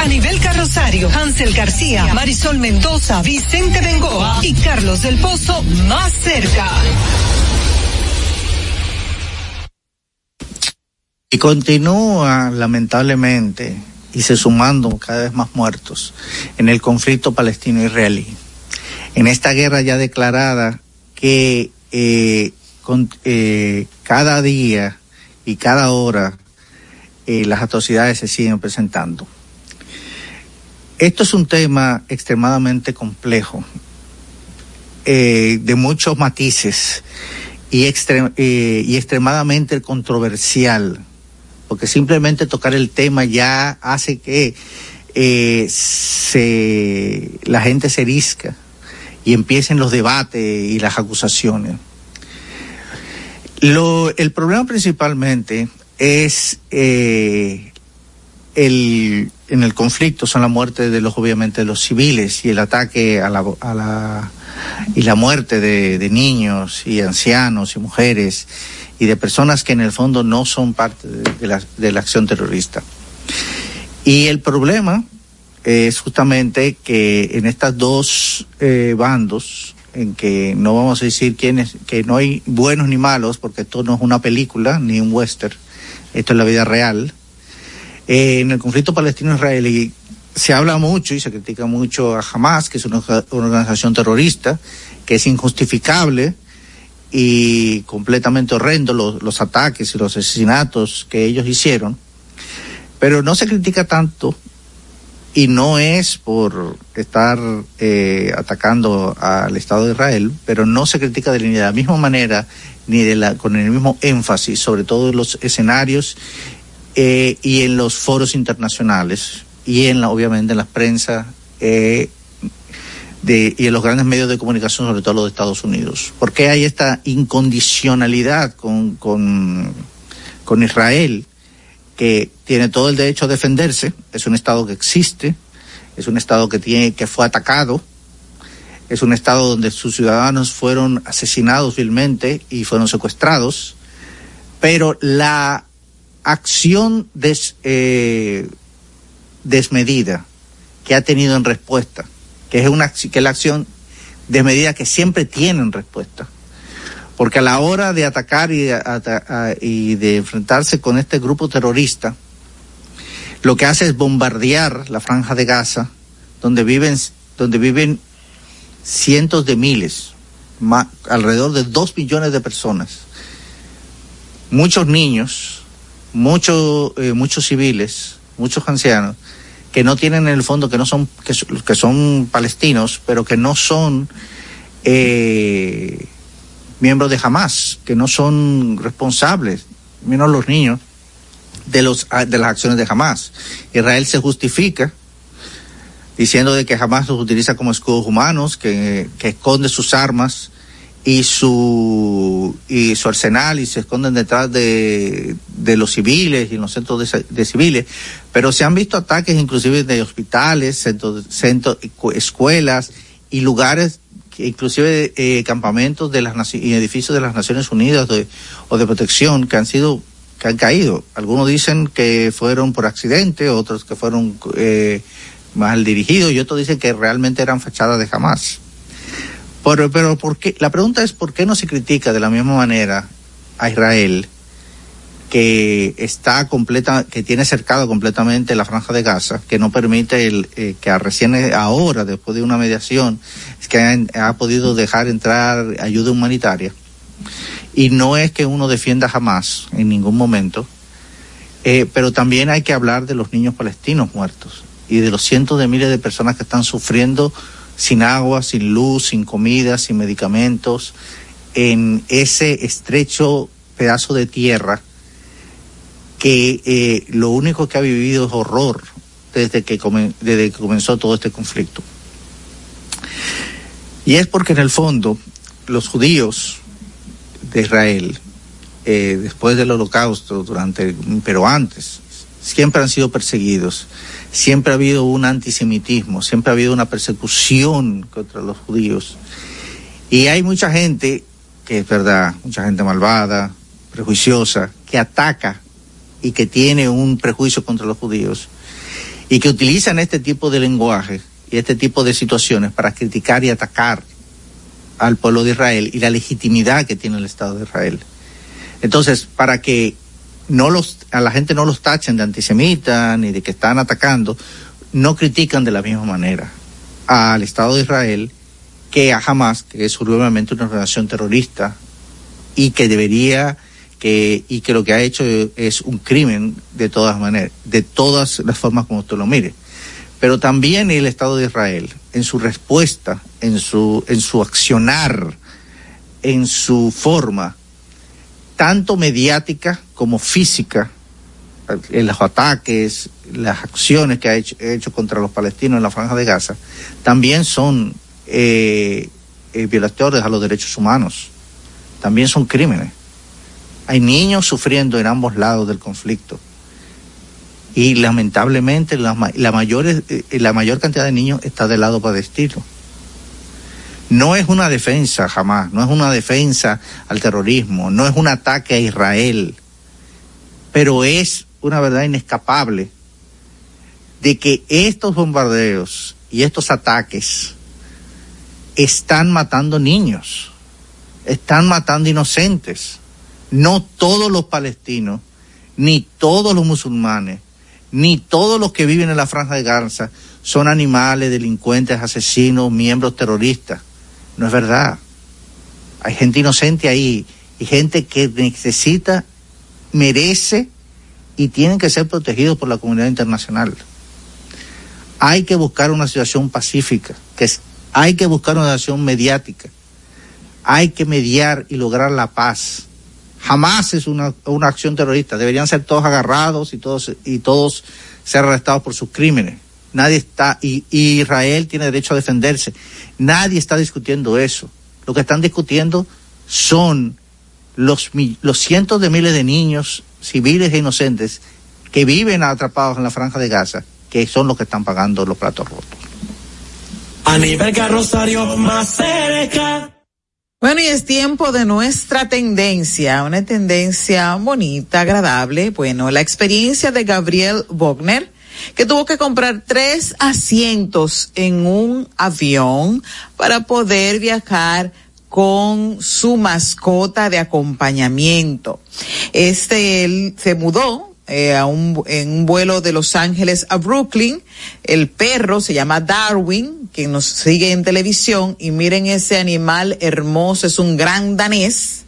a nivel carrosario, Hansel García, Marisol Mendoza, Vicente Bengoa y Carlos del Pozo más cerca. Y continúa, lamentablemente, y se sumando cada vez más muertos en el conflicto palestino-israelí. En esta guerra ya declarada que eh, eh, cada día y cada hora eh, las atrocidades se siguen presentando. Esto es un tema extremadamente complejo, eh, de muchos matices eh, y extremadamente controversial, porque simplemente tocar el tema ya hace que eh, la gente se erizca y empiecen los debates y las acusaciones. El problema principalmente es el, en el conflicto son la muerte de los, obviamente, de los civiles y el ataque a la, a la y la muerte de, niños y ancianos y mujeres y de personas que en el fondo no son parte de, de, la, de la, acción terrorista. Y el problema es justamente que en estas dos eh, bandos, en que no vamos a decir quiénes, que no hay buenos ni malos, porque esto no es una película ni un western, esto es la vida real, eh, en el conflicto palestino-israelí se habla mucho y se critica mucho a Hamas, que es una organización terrorista, que es injustificable y completamente horrendo los, ataques y los asesinatos que ellos hicieron, pero no se critica tanto y no es por estar eh, atacando al Estado de Israel, pero no se critica de, la misma manera ni de la, con el mismo énfasis, sobre todo en los escenarios eh, y en los foros internacionales y en la, obviamente en la prensa eh, de, y en los grandes medios de comunicación, sobre todo los de Estados Unidos. ¿Por qué hay esta incondicionalidad con, con, con Israel, que tiene todo el derecho a defenderse? Es un Estado que existe, es un Estado que, tiene, que fue atacado, es un Estado donde sus ciudadanos fueron asesinados vilmente y fueron secuestrados, pero la acción eh, desmedida que ha tenido en respuesta, que es una que la acción desmedida que siempre tiene en respuesta. Porque a la hora de atacar y de, a, y de enfrentarse con este grupo terrorista, lo que hace es bombardear la franja de Gaza, donde viven, donde viven cientos de miles, alrededor de dos millones de personas, muchos niños, muchos eh, muchos civiles, muchos ancianos que no tienen en el fondo que no son que, que son palestinos, pero que no son eh, miembros de Hamas, que no son responsables, menos los niños de los de las acciones de Hamas. Israel se justifica diciendo de que Hamas los utiliza como escudos humanos, que, que esconde sus armas y su y su arsenal y se esconden detrás de, de los civiles y en los centros de, civiles. Pero se han visto ataques inclusive de hospitales centros centro, escuelas y lugares inclusive eh, campamentos de las y edificios de las Naciones Unidas de, o de protección que han sido que han caído. Algunos dicen que fueron por accidente otros que fueron eh, mal dirigidos y otros dicen que realmente eran fachadas de jamás pero, pero ¿por qué? la pregunta es por qué no se critica de la misma manera a Israel que está completa, que tiene cercado completamente la franja de Gaza, que no permite el, eh, que recién ahora, después de una mediación, es que ha, ha, podido dejar entrar ayuda humanitaria. Y no es que uno defienda jamás, en ningún momento, eh, pero también hay que hablar de los niños palestinos muertos y de los cientos de miles de personas que están sufriendo sin agua, sin luz, sin comida, sin medicamentos, en ese estrecho pedazo de tierra que eh, lo único que ha vivido es horror desde que, desde comenzó todo este conflicto. Y es porque en el fondo los judíos de Israel, eh, después del holocausto, durante, pero antes, siempre han sido perseguidos, siempre ha habido un antisemitismo, siempre ha habido una persecución contra los judíos. Y hay mucha gente, que es verdad, mucha gente malvada, prejuiciosa, que ataca y que tiene un prejuicio contra los judíos y que utilizan este tipo de lenguaje y este tipo de situaciones para criticar y atacar al pueblo de Israel y la legitimidad que tiene el Estado de Israel. Entonces, para que no los, a la gente no los tachen de antisemita ni de que están atacando, no critican de la misma manera al Estado de Israel que a Hamas, que es obviamente una organización terrorista y que debería que y que lo que ha hecho es un crimen de todas maneras, de todas las formas como usted lo mire. Pero también el Estado de Israel, en su respuesta, en su, en su accionar, en su forma, tanto mediática como física, en los ataques, las acciones que ha hecho, contra los palestinos en la franja de Gaza, también son eh, eh, a los derechos humanos, también son crímenes. Hay niños sufriendo en ambos lados del conflicto. Y lamentablemente la, la, mayor, eh, la mayor cantidad de niños está del lado palestino. No es una defensa jamás, no es una defensa al terrorismo, no es un ataque a Israel, pero es una verdad inescapable de que estos bombardeos y estos ataques están matando niños, están matando inocentes no todos los palestinos, ni todos los musulmanes, ni todos los que viven en la franja de Gaza son animales, delincuentes, asesinos, miembros terroristas. No es verdad. Hay gente inocente ahí y gente que necesita, merece y tienen que ser protegidos por la comunidad internacional. Hay que buscar una situación pacífica, que es, hay que buscar una situación mediática, hay que mediar y lograr la paz jamás es una, una acción terrorista. Deberían ser todos agarrados y todos, y todos ser arrestados por sus crímenes. Nadie está, y, y, Israel tiene derecho a defenderse. Nadie está discutiendo eso. Lo que están discutiendo son los, los cientos de miles de niños civiles e inocentes que viven atrapados en la franja de Gaza, que son los que están pagando los platos rotos. A nivel carrosario más cerca. Bueno, y es tiempo de nuestra tendencia, una tendencia bonita, agradable. Bueno, la experiencia de Gabriel Wagner, que tuvo que comprar tres asientos en un avión para poder viajar con su mascota de acompañamiento. Este, él se mudó eh, a un, en un vuelo de Los Ángeles a Brooklyn. El perro se llama Darwin, que nos sigue en televisión, y miren ese animal hermoso, es un gran danés.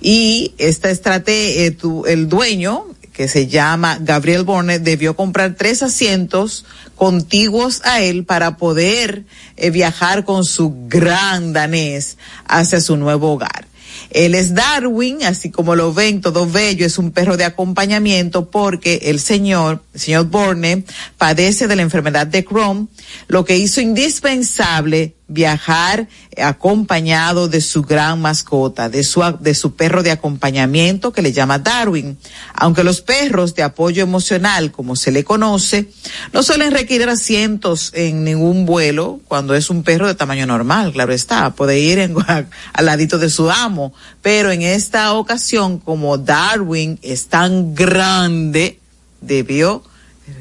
Y esta estrategia, eh, el dueño, que se llama Gabriel Borne, debió comprar tres asientos contiguos a él para poder eh, viajar con su gran danés hacia su nuevo hogar. Él es Darwin, así como lo ven, todo bello, es un perro de acompañamiento porque el señor, el señor Borne, padece de la enfermedad de Crohn, lo que hizo indispensable viajar acompañado de su gran mascota, de su, de su perro de acompañamiento que le llama Darwin. Aunque los perros de apoyo emocional, como se le conoce, no suelen requerir asientos en ningún vuelo cuando es un perro de tamaño normal, claro está, puede ir en, al ladito de su amo, pero en esta ocasión, como Darwin es tan grande, debió,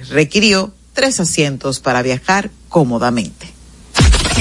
requirió tres asientos para viajar cómodamente.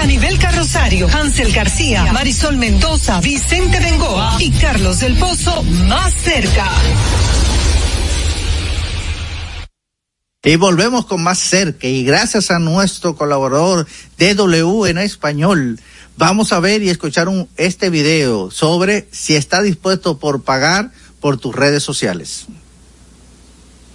A nivel carrosario, Hansel García, Marisol Mendoza, Vicente Bengoa y Carlos del Pozo más cerca. Y volvemos con más cerca y gracias a nuestro colaborador DW en español, vamos a ver y escuchar este video sobre si está dispuesto por pagar por tus redes sociales.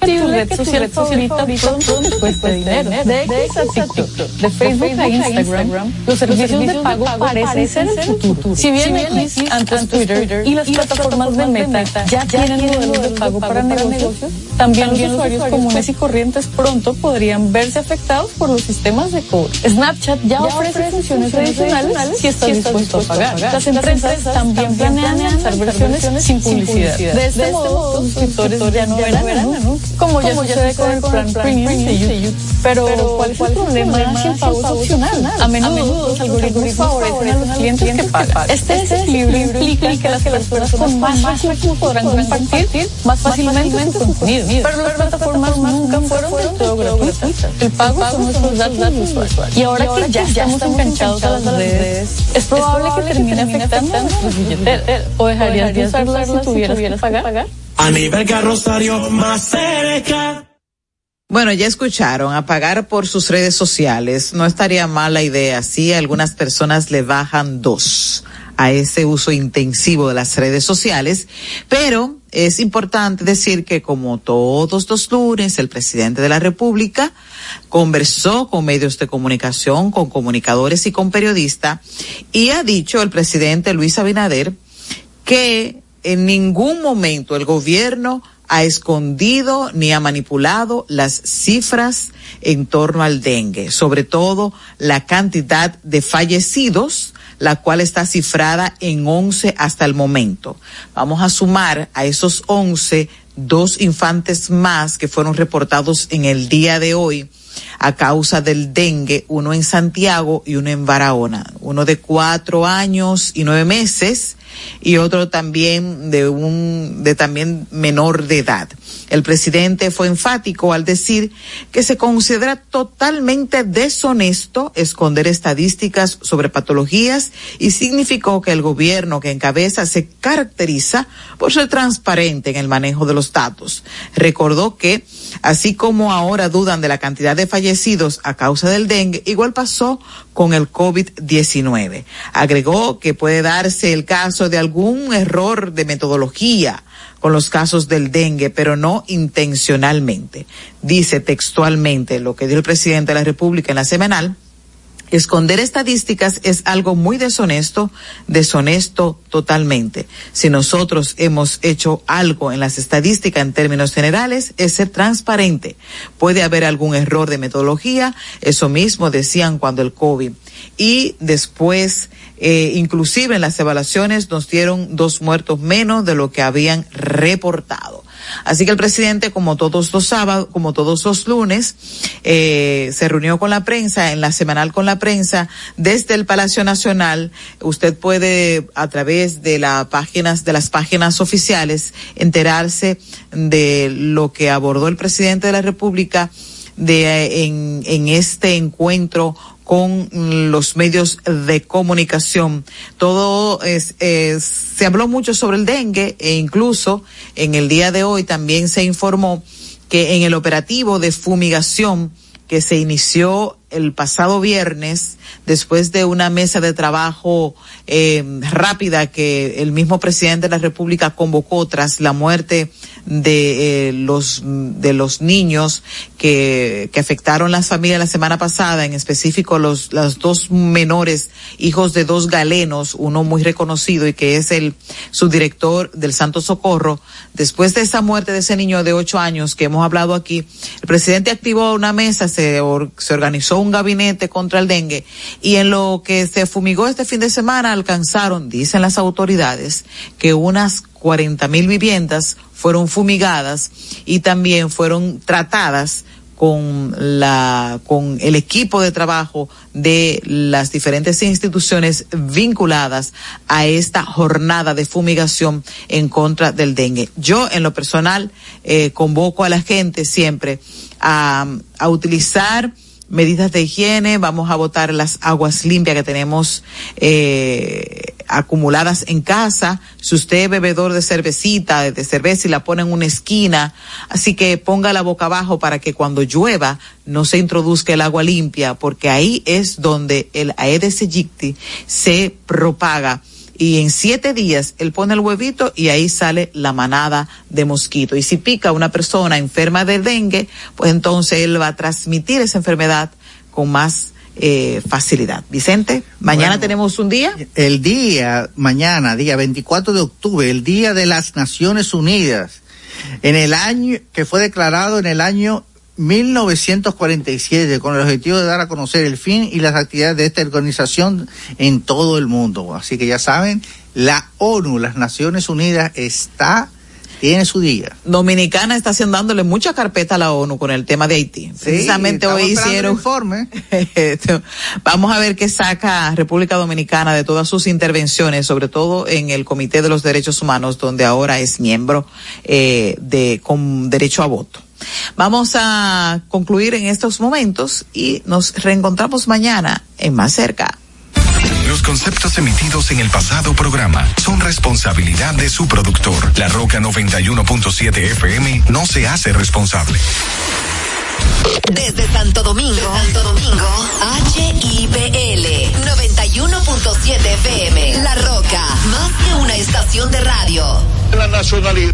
Tu red social favorita pronto dinero. De X a TikTok, de Facebook a Instagram, los servicios de pago parecen ser el futuro. Si bien X, antes Twitter y las plataformas de Meta ya tienen modelos de pago para negocios, también los usuarios comunes y corrientes pronto podrían verse afectados por los sistemas de cobro. Snapchat ya ofrece funciones adicionales si estás dispuesto a pagar. Las empresas también planean lanzar versiones sin publicidad. De este modo, los suscriptores ya no verán anuncios como ya sucede con el plan premium de YouTube. Pero, ¿cuál es el problema si el pago es opcional? A menudo los algoritmos favorecen a los clientes que pagan. Este desequilibrio implica que las personas con más recursos podrán compartir más fácilmente su contenido. Pero las plataformas nunca fueron del todo gratuitas. El pago son nuestros datos. Y ahora que ya estamos enganchados a las redes, es probable que termine afectando a nuestros billeteras. ¿O dejarías de usarlas si tuvieras que pagar? Bueno, ya escucharon, a pagar por sus redes sociales. No estaría mal la idea. Sí, algunas personas le bajan dos a ese uso intensivo de las redes sociales, pero es importante decir que como todos los lunes, el presidente de la República conversó con medios de comunicación, con comunicadores y con periodistas, y ha dicho el presidente Luis Abinader que en ningún momento el gobierno ha escondido ni ha manipulado las cifras en torno al dengue, sobre todo la cantidad de fallecidos, la cual está cifrada en 11 hasta el momento. Vamos a sumar a esos 11 dos infantes más que fueron reportados en el día de hoy a causa del dengue, uno en Santiago y uno en Barahona, uno de cuatro años y nueve meses y otro también de un de también menor de edad. El presidente fue enfático al decir que se considera totalmente deshonesto esconder estadísticas sobre patologías y significó que el gobierno que encabeza se caracteriza por ser transparente en el manejo de los datos. Recordó que, así como ahora dudan de la cantidad de fallecidos a causa del dengue, igual pasó con el COVID-19. Agregó que puede darse el caso de algún error de metodología con los casos del dengue, pero no intencionalmente. Dice textualmente lo que dijo el presidente de la República en la semanal. Esconder estadísticas es algo muy deshonesto, deshonesto totalmente. Si nosotros hemos hecho algo en las estadísticas en términos generales, es ser transparente. Puede haber algún error de metodología, eso mismo decían cuando el COVID. Y después, eh, inclusive en las evaluaciones nos dieron dos muertos menos de lo que habían reportado. Así que el presidente, como todos los sábados, como todos los lunes, eh, se reunió con la prensa, en la semanal con la prensa, desde el Palacio Nacional. Usted puede, a través de las páginas, de las páginas oficiales, enterarse de lo que abordó el presidente de la República de, en, en este encuentro con los medios de comunicación. Todo es, es, se habló mucho sobre el dengue e incluso en el día de hoy también se informó que en el operativo de fumigación que se inició el pasado viernes, después de una mesa de trabajo eh, rápida que el mismo presidente de la República convocó tras la muerte de eh, los de los niños que, que afectaron las familias la semana pasada, en específico los los dos menores hijos de dos galenos, uno muy reconocido y que es el subdirector del Santo Socorro. Después de esa muerte de ese niño de ocho años que hemos hablado aquí, el presidente activó una mesa, se, or, se organizó un gabinete contra el dengue y en lo que se fumigó este fin de semana alcanzaron, dicen las autoridades, que unas 40 mil viviendas fueron fumigadas y también fueron tratadas con la con el equipo de trabajo de las diferentes instituciones vinculadas a esta jornada de fumigación en contra del dengue. Yo en lo personal eh, convoco a la gente siempre a, a utilizar medidas de higiene, vamos a botar las aguas limpias que tenemos eh, acumuladas en casa. Si usted es bebedor de cervecita, de cerveza y la pone en una esquina, así que ponga la boca abajo para que cuando llueva no se introduzca el agua limpia, porque ahí es donde el Aedes aegypti se propaga y en siete días él pone el huevito y ahí sale la manada de mosquito. Y si pica una persona enferma de dengue, pues entonces él va a transmitir esa enfermedad con más eh, facilidad. Vicente, mañana bueno, tenemos un día. El día, mañana, día 24 de octubre, el Día de las Naciones Unidas, en el año que fue declarado en el año 1947 con el objetivo de dar a conocer el fin y las actividades de esta organización en todo el mundo. Así que ya saben, la ONU, las Naciones Unidas, está tiene su día. Dominicana está haciendo dándole mucha carpeta a la ONU con el tema de Haití. Sí, Precisamente hoy hicieron informe. Vamos a ver qué saca República Dominicana de todas sus intervenciones, sobre todo en el Comité de los Derechos Humanos, donde ahora es miembro eh, de con derecho a voto. Vamos a concluir en estos momentos y nos reencontramos mañana en Más Cerca. Los conceptos emitidos en el pasado programa son responsabilidad de su productor. La Roca 91.7 FM no se hace responsable. Desde Santo Domingo, Santo Domingo, HIPL 91.7 FM. La Roca, más que una estación de radio. La nacionalidad.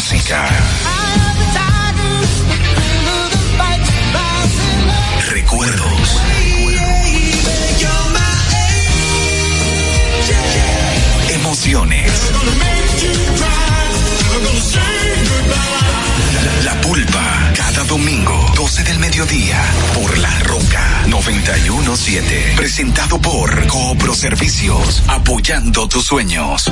Recuerdos. Emociones. La pulpa. Cada domingo, 12 del mediodía, por La Roca 917. Presentado por Coopro Servicios, apoyando tus sueños.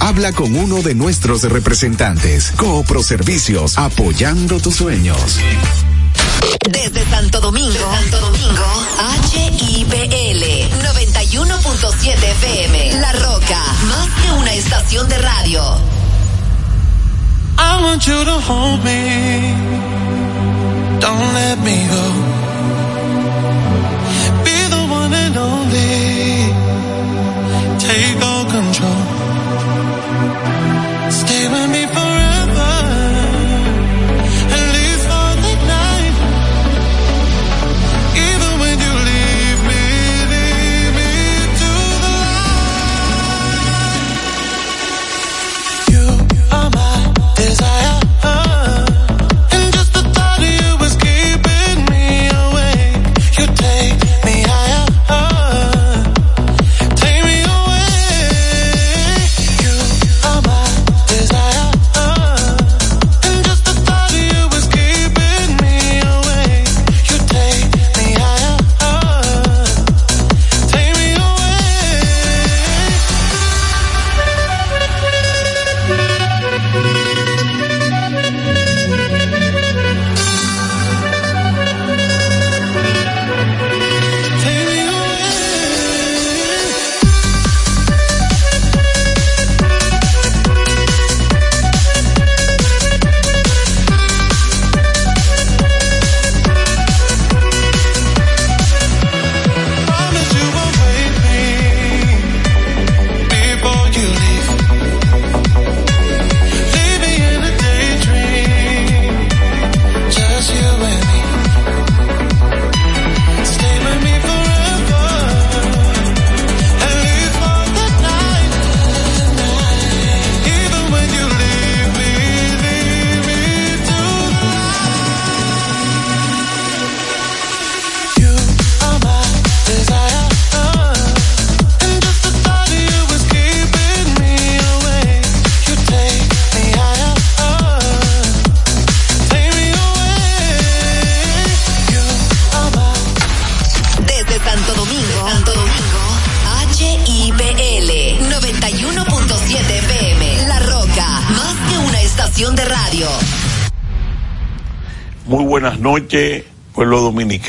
Habla con uno de nuestros representantes. Coopro Servicios, apoyando tus sueños. Desde Santo Domingo, Santo Domingo, HIPL 91.7 FM. La Roca, más que una estación estación de radio. I want you to hold me. Don't let me go. Be the one and only. Take all control.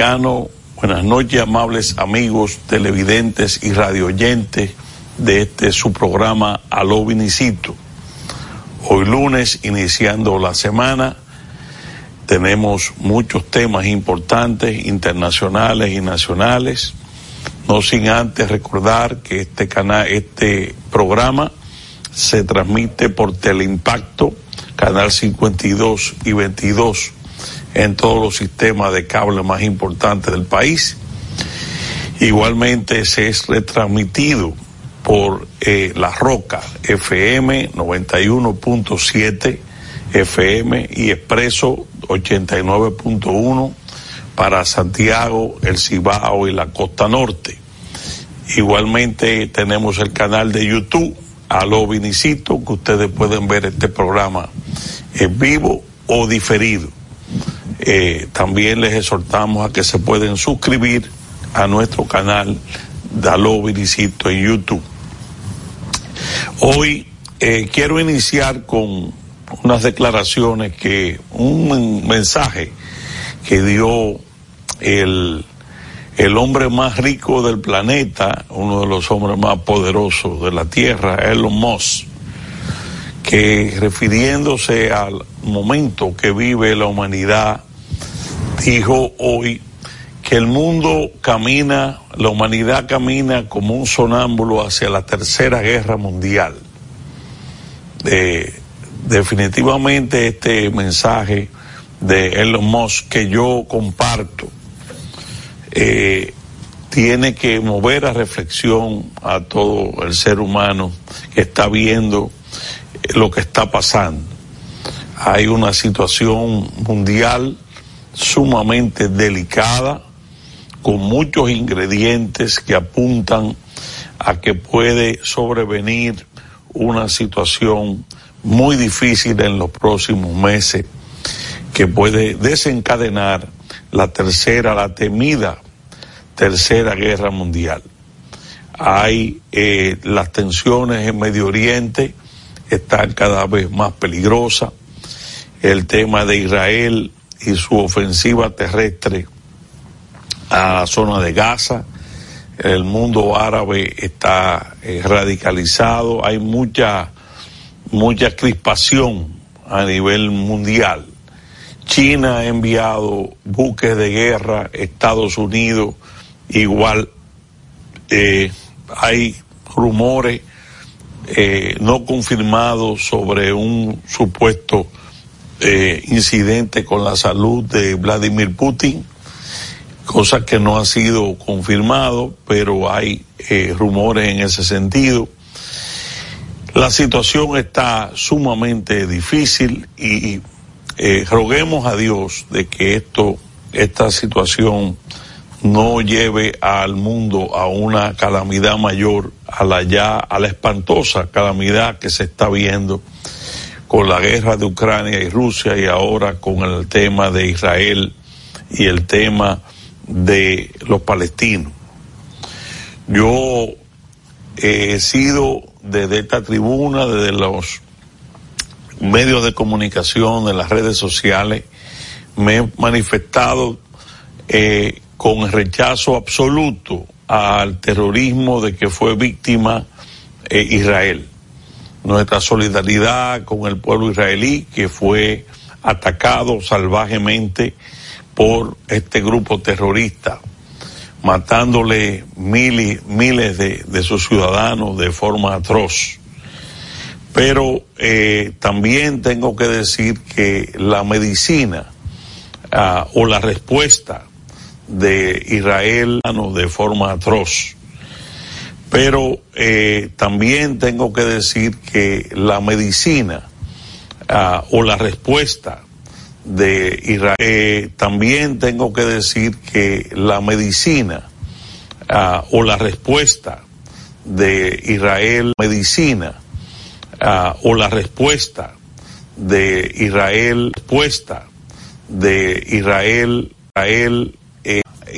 Buenas noches, amables amigos, televidentes y radioyentes de este su programa Aló Vinicito. Hoy lunes, iniciando la semana, tenemos muchos temas importantes, internacionales y nacionales. No sin antes recordar que este canal, este programa se transmite por Teleimpacto, canal 52 y 22 en todos los sistemas de cable más importantes del país. Igualmente se es retransmitido por eh, La Roca FM 91.7 FM y Expreso 89.1 para Santiago, el Cibao y la Costa Norte. Igualmente tenemos el canal de YouTube, Aló Vinicito, que ustedes pueden ver este programa en vivo o diferido. Eh, también les exhortamos a que se pueden suscribir a nuestro canal de Aló Vinicito en YouTube. Hoy eh, quiero iniciar con unas declaraciones que, un mensaje que dio el, el hombre más rico del planeta, uno de los hombres más poderosos de la Tierra, Elon Musk, que refiriéndose al momento que vive la humanidad, dijo hoy que el mundo camina, la humanidad camina como un sonámbulo hacia la tercera guerra mundial. Eh, definitivamente este mensaje de Elon Musk que yo comparto eh, tiene que mover a reflexión a todo el ser humano que está viendo lo que está pasando. Hay una situación mundial sumamente delicada, con muchos ingredientes que apuntan a que puede sobrevenir una situación muy difícil en los próximos meses, que puede desencadenar la tercera, la temida tercera guerra mundial. Hay eh, las tensiones en Medio Oriente están cada vez más peligrosas. El tema de Israel y su ofensiva terrestre a la zona de Gaza. El mundo árabe está eh, radicalizado. Hay mucha mucha crispación a nivel mundial. China ha enviado buques de guerra, Estados Unidos igual. Eh, hay rumores eh, no confirmados sobre un supuesto eh, incidente con la salud de Vladimir Putin, cosa que no ha sido confirmado, pero hay eh, rumores en ese sentido. La situación está sumamente difícil y eh, roguemos a Dios de que esto, esta situación no lleve al mundo a una calamidad mayor, a la ya, a la espantosa calamidad que se está viendo con la guerra de Ucrania y Rusia y ahora con el tema de Israel y el tema de los palestinos. Yo he sido desde esta tribuna, desde los medios de comunicación, de las redes sociales, me he manifestado eh, con rechazo absoluto al terrorismo de que fue víctima eh, Israel. Nuestra solidaridad con el pueblo israelí que fue atacado salvajemente por este grupo terrorista matándole miles, miles de, de, sus ciudadanos de forma atroz. Pero eh, también tengo que decir que la medicina uh, o la respuesta de Israel de forma atroz. Pero eh, también tengo que decir que la medicina uh, o la respuesta de Israel. Eh, también tengo que decir que la medicina uh, o la respuesta de Israel, medicina uh, o la respuesta de Israel, respuesta de Israel, Israel